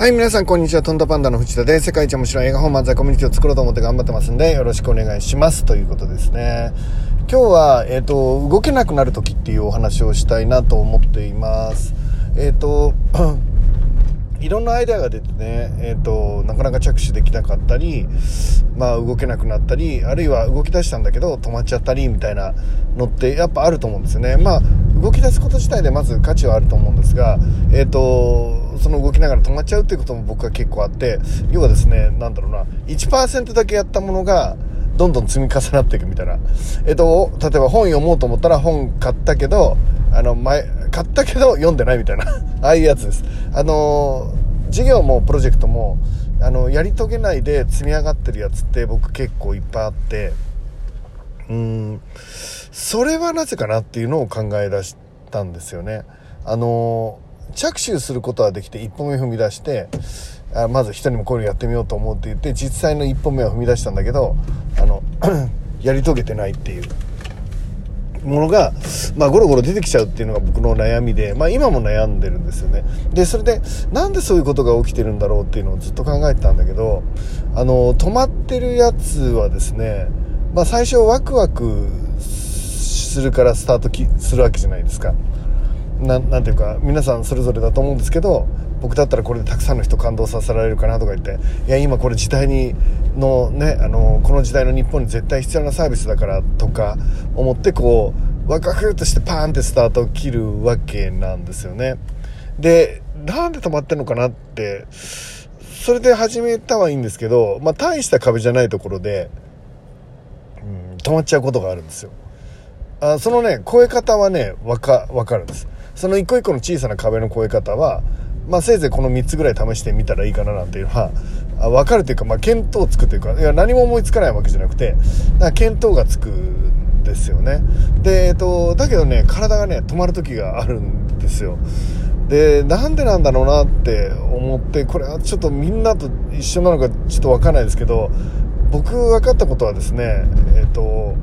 はい、皆さん、こんにちは。トンタパンダの藤田で、世界一面白い映画本漫才コミュニティを作ろうと思って頑張ってますんで、よろしくお願いします。ということですね。今日は、えっ、ー、と、動けなくなる時っていうお話をしたいなと思っています。えっ、ー、と、いろんなアイデアが出てね、えっ、ー、と、なかなか着手できなかったり、まあ動けなくなったり、あるいは動き出したんだけど止まっちゃったりみたいなのってやっぱあると思うんですよね。まあ動き出すこと自体でまず価値はあると思うんですが、えっ、ー、と、その動きながら止まっちゃうっていうことも僕は結構あって、要はですね、なんだろうな、1%だけやったものが、どんどん積み重なっていくみたいな。えっ、と、例えば本読もうと思ったら本買ったけど、あの、前、買ったけど読んでないみたいな。ああいうやつです。あの授業もプロジェクトも、あの、やり遂げないで積み上がってるやつって僕結構いっぱいあって、うん、それはなぜかなっていうのを考え出したんですよね。あの着手することはできて一歩目踏み出してあまず人にもこういうのやってみようと思うって言って実際の一歩目は踏み出したんだけどあの やり遂げてないっていうものが、まあ、ゴロゴロ出てきちゃうっていうのが僕の悩みで、まあ、今も悩んでるんですよね。で、それで、なんでそういうことが起きてるんだろうっていうのをずっと考えてたんだけど、あの、止まってるやつはですね、まあ、最初ワクワクするからスタートきするわけじゃないですか。ななんていうか皆さんそれぞれだと思うんですけど僕だったらこれでたくさんの人感動させられるかなとか言っていや今これ時代にのねあのこの時代の日本に絶対必要なサービスだからとか思ってこうワクワクとしてパーンってスタートを切るわけなんですよねでなんで止まってんのかなってそれで始めたはいいんですけどまあ大した壁じゃないところで、止まっちゃうことがあるんですよ。あそのね超え方はねわかわかるんです。その一個一個の小さな壁の越え方は、まあ、せいぜいこの3つぐらい試してみたらいいかななんていうのは分かるというか、まあ、見当つくというかいや何も思いつかないわけじゃなくてだから見当がつくんですよね。で、えっと、だけどね体がね止まる時があるんですよ。でなんでなんだろうなって思ってこれはちょっとみんなと一緒なのかちょっと分かんないですけど僕分かったことはですねえっと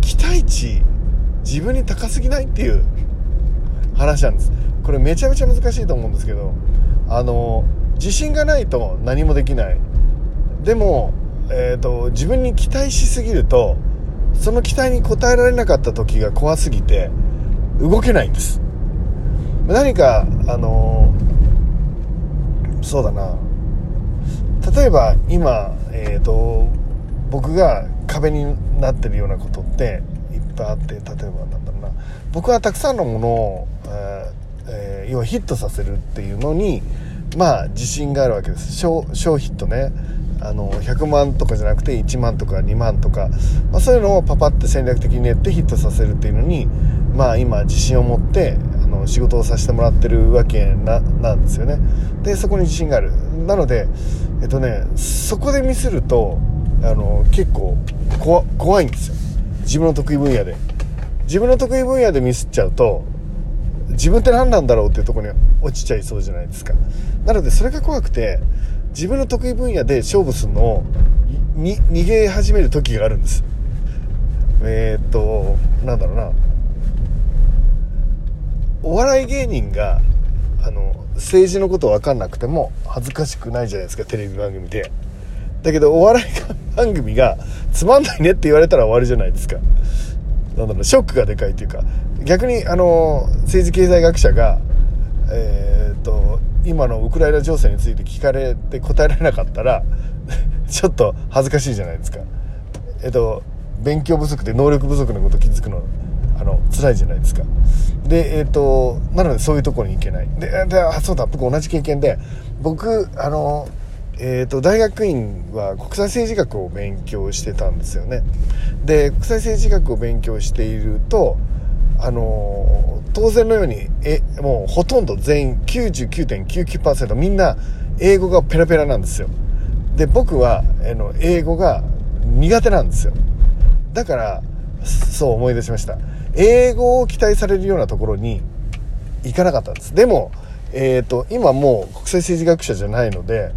期待値自分に高すぎないっていう話なんです。これめちゃめちゃ難しいと思うんですけどあの自信がないと何もできない。でも、えーと、自分に期待しすぎるとその期待に応えられなかった時が怖すぎて動けないんです。何かあのそうだな。例えば今、えーと僕が壁になってるようなことっていっぱいあって例えばなんだろうな。僕はたくさんのものを、えー、要はヒットさせるっていうのにまあ自信があるわけです。小小ヒットね。あの100万とかじゃなくて1万とか2万とか、まあ、そういうのをパパって戦略的に練ってヒットさせるっていうのにまあ今自信を持っての仕事をさせてもらってるわけなんですよね。でそこに自信がある。なのでえっとねそこでミスるとあの結構怖いんですよ。自分の得意分野で。自分の得意分野でミスっちゃうと自分って何なんだろうっていうとこに落ちちゃいそうじゃないですか。なのでそれが怖くて自分の得意分野で勝負するのを逃げ始める時があるんです。えー、っとなんだろうな。お笑い芸人があの政治のこと分かんなくても恥ずかしくないじゃないですかテレビ番組で。だけどお笑い番組がつまんないねって言われたら終わりじゃないですか。なんだろうショックがでかいというか。逆にあの政治経済学者がえー、っと今のウクライナ情勢について聞かれて答えられなかったら ちょっと恥ずかしいじゃないですか。えっと勉強不足で能力不足のこと気づくの。あの辛いじゃないですか。でえっ、となのでそういうところに行けない。でであそうだ僕同じ経験で僕あのえーと、大学院は国際政治学を勉強してたんですよね。で国際政治学を勉強しているとあの、当然のようにえもうほとんど全員99.99%みんな英語がペラペラなんですよ。で僕はあの英語が苦手なんですよ。だからそう思い出しました。英語を期待されるようなところに行かなかったんです。でも、えーと今もう国際政治学者じゃないので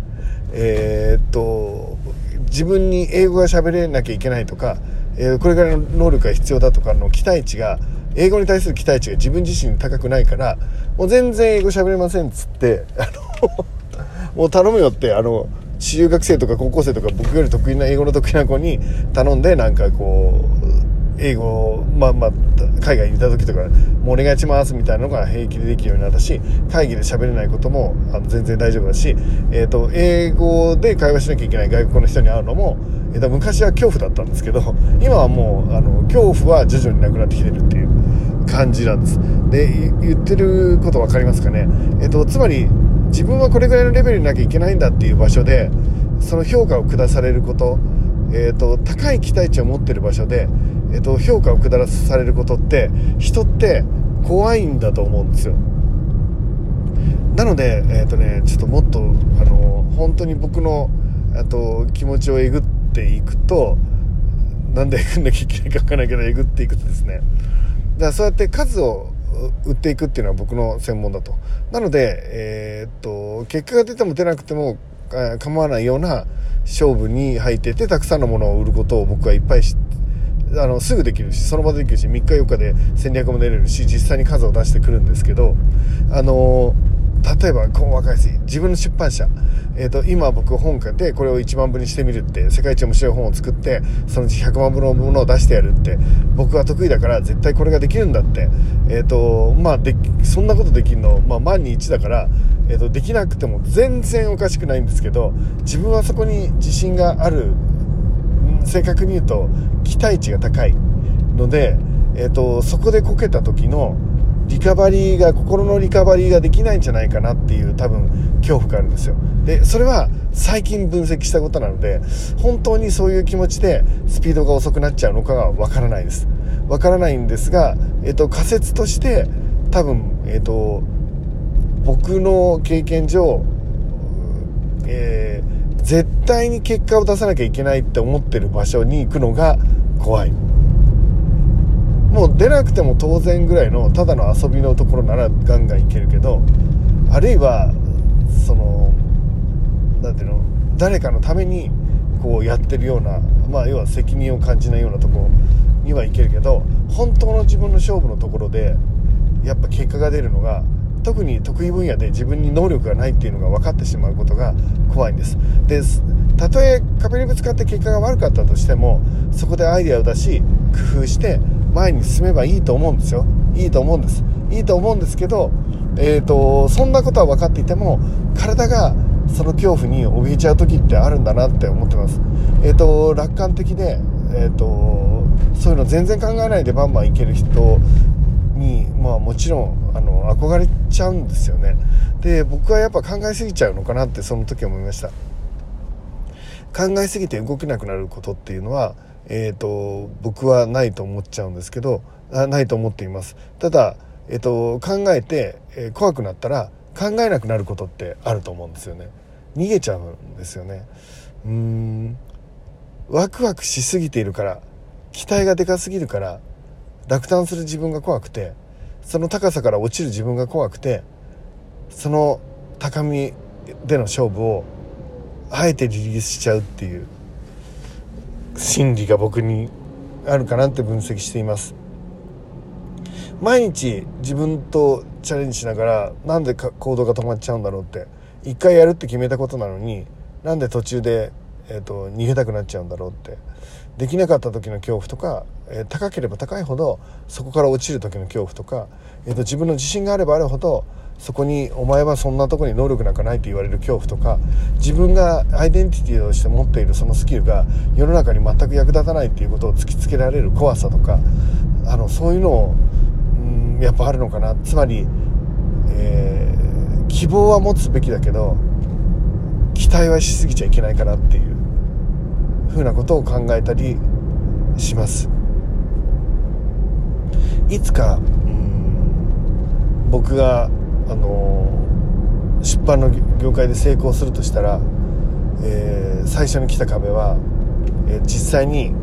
えー、っと自分に英語が喋れなきゃいけないとか、えー、これからの能力が必要だとかの期待値が英語に対する期待値が自分自身高くないからもう全然英語喋れませんっつってあの もう頼むよってあの中学生とか高校生とか僕より得意な英語の得意な子に頼んでなんかこう英語まあまあ海外にいた時とかもうお願いしますみたいなのが平気でできるようになったし会議で喋れないこともあの全然大丈夫だし、えーと、英語で会話しなきゃいけない外国の人に会うのも、えーと、昔は恐怖だったんですけど今はもうあの恐怖は徐々になくなってきてるっていう感じなんです。で言ってること分かりますかね、えーとつまり自分はこれぐらいのレベルになきゃいけないんだっていう場所でその評価を下されること、えーと、高い期待値を持ってる場所で、えーと、評価を下されることって人って怖いんだと思うんですよ。なので、えーとね、ちょっともっとあの本当に僕のと気持ちをえぐっていくとなんでえぐんなきゃいけないか分からないけどえぐっていくとですね。だからそうやって数を売っていくっていうのは僕の専門だと。なので、えー、っと結果が出ても出なくても構わないような勝負に入っててたくさんのものを売ることを僕はいっぱいあのすぐできるしその場でできるし3日4日で戦略も出れるし実際に数を出してくるんですけどあの例えばこの若い自分の出版社、えーと、今僕本書いてこれを1万部にしてみるって世界一面白い本を作ってそのうち100万部のものを出してやるって僕は得意だから絶対これができるんだって、えーとまあ、でそんなことできるの、まあ、万に1だから、えーと、できなくても全然おかしくないんですけど自分はそこに自信がある正確に言うと期待値が高いので、えーとそこでこけた時のリカバリーが心のリカバリーができないんじゃないかなっていう多分恐怖があるんですよ。でそれは最近分析したことなので本当にそういう気持ちでスピードが遅くなっちゃうのかがわからないです。わからないんですが、えっと、仮説として多分、えっと、僕の経験上、絶対に結果を出さなきゃいけないって思ってる場所に行くのが怖い。もう出なくても当然ぐらいのただの遊びのところならガンガンいけるけどあるいはその何ていうの誰かのためにこうやってるようなまあ要は責任を感じないようなとこにはいけるけど本当の自分の勝負のところでやっぱ結果が出るのが特に得意分野で自分に能力がないっていうのが分かってしまうことが怖いんです。でたとえ壁にぶつかって結果が悪かったとしてもそこでアイデアを出し工夫して前に進めばいいと思うんですよ。いいと思うんです。いいと思うんですけど、えーと、そんなことは分かっていても体がその恐怖に怯えちゃう時ってあるんだなって思ってます。えっ、ー、と楽観的でえっ、ー、とそういうの全然考えないでバンバンいける人にまあもちろんあの憧れちゃうんですよね。で僕はやっぱ考えすぎちゃうのかなってその時思いました。考えすぎて動けなくなることっていうのはえーと、僕はないと思っちゃうんですけどあないと思っています。ただ、えーと、考えて、えー、怖くなったら考えなくなることってあると思うんですよね。逃げちゃうんですよね。うん。ワクワクしすぎているから期待がでかすぎるから落胆する自分が怖くてその高さから落ちる自分が怖くてその高みでの勝負をあえてリリースしちゃうっていう心理が僕にあるかなって分析しています。毎日自分とチャレンジしながらなんで行動が止まっちゃうんだろうって一回やるって決めたことなのになんで途中で、えーと、逃げたくなっちゃうんだろうって。できなかった時の恐怖とか、えー、高ければ高いほどそこから落ちる時の恐怖とか、えーと自分の自信があればあるほどそこにお前はそんなとこに能力なんかないって言われる恐怖とか自分がアイデンティティとして持っているそのスキルが世の中に全く役立たないっていうことを突きつけられる怖さとかあのそういうのを、うん、やっぱあるのかな。つまり、えー、希望は持つべきだけど期待はしすぎちゃいけないかなっていう。ふうなことを考えたりします。いつか、僕があの出版の業界で成功するとしたら、えー、最初に来た壁は、えー、実際に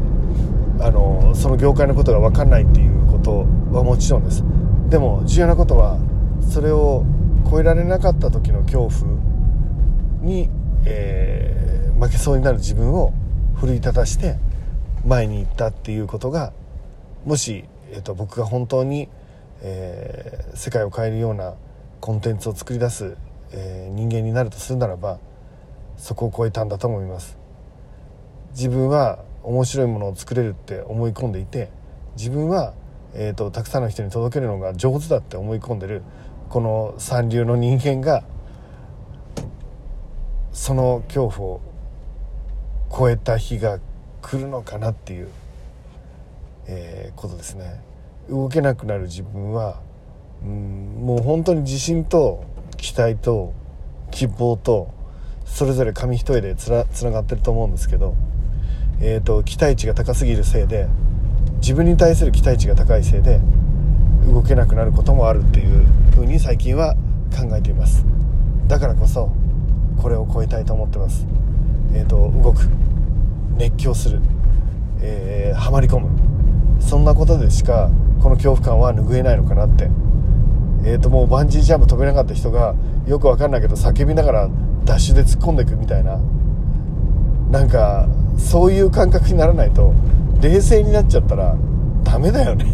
あのその業界のことが分かんないっていうことはもちろんです。でも重要なことはそれを超えられなかった時の恐怖に、えー、負けそうになる自分を奮い立たして前に行ったっていうことがもし、えーと、僕が本当に、えー、世界を変えるようなコンテンツを作り出す、えー、人間になるとするならばそこを超えたんだと思います。自分は面白いものを作れるって思い込んでいて自分は、えーと、たくさんの人に届けるのが上手だって思い込んでるこの三流の人間がその恐怖を超えた日が来るのかなっていう、えー、ことですね。動けなくなる自分はうんもう本当に自信と期待と希望とそれぞれ紙一重でつながってると思うんですけど、えーと、期待値が高すぎるせいで自分に対する期待値が高いせいで動けなくなることもあるっていうふうに最近は考えています。だからこそこれを超えたいと思ってます。えっ、ー、と動く。熱狂する、えー、はまり込む。そんなことでしかこの恐怖感は拭えないのかなって。えーともうバンジージャンプ飛べなかった人がよく分かんないけど叫びながらダッシュで突っ込んでいくみたいな。なんかそういう感覚にならないと冷静になっちゃったらダメだよね。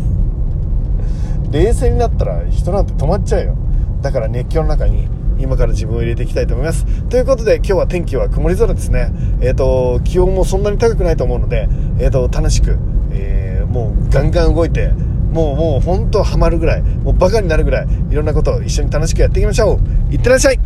冷静になったら人なんて止まっちゃうよ。だから熱狂の中に今から自分を入れていきたいと思います。ということで今日は天気は曇り空ですね。えっ、ー、と気温もそんなに高くないと思うのでえっ、ー、と楽しく、えー、もうガンガン動いてもうもう本当ハマるぐらいもうバカになるぐらいいろんなことを一緒に楽しくやっていきましょう。いってらっしゃい。